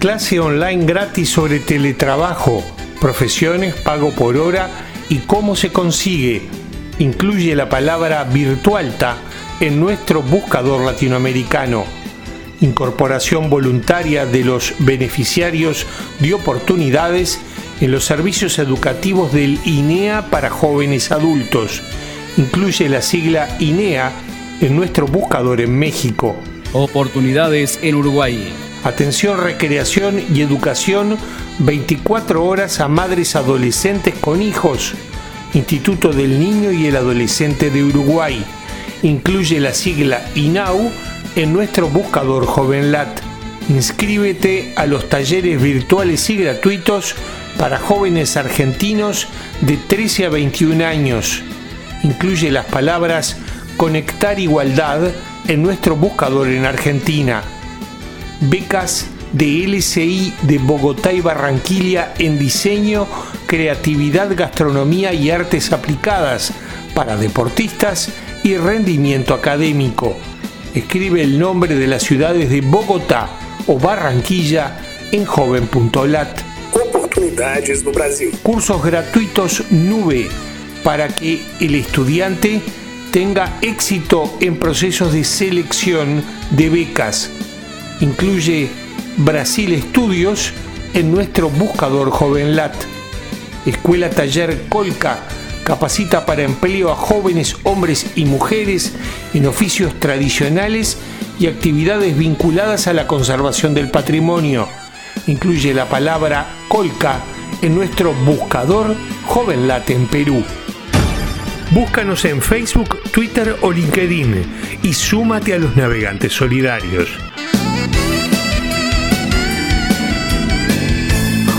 Clase online gratis sobre teletrabajo, profesiones, pago por hora y cómo se consigue. Incluye la palabra virtualta en nuestro buscador latinoamericano incorporación voluntaria de los beneficiarios de oportunidades en los servicios educativos del INEA para jóvenes adultos. Incluye la sigla INEA en nuestro buscador en México. Oportunidades en Uruguay. Atención, recreación y educación 24 horas a madres adolescentes con hijos. Instituto del Niño y el Adolescente de Uruguay. Incluye la sigla INAU en nuestro buscador JovenLat. Inscríbete a los talleres virtuales y gratuitos para jóvenes argentinos de 13 a 21 años. Incluye las palabras Conectar Igualdad en nuestro buscador en Argentina. Becas de LCI de Bogotá y Barranquilla en diseño, creatividad, gastronomía y artes aplicadas para deportistas y rendimiento académico escribe el nombre de las ciudades de Bogotá o Barranquilla en joven.lat. Oportunidades no Brasil. Cursos gratuitos nube para que el estudiante tenga éxito en procesos de selección de becas. Incluye Brasil Estudios en nuestro buscador JovenLat. Escuela Taller Colca capacita para empleo a jóvenes hombres y mujeres en oficios tradicionales y actividades vinculadas a la conservación del patrimonio. Incluye la palabra colca en nuestro buscador JovenLat en Perú. Búscanos en Facebook, Twitter o LinkedIn y súmate a los navegantes solidarios.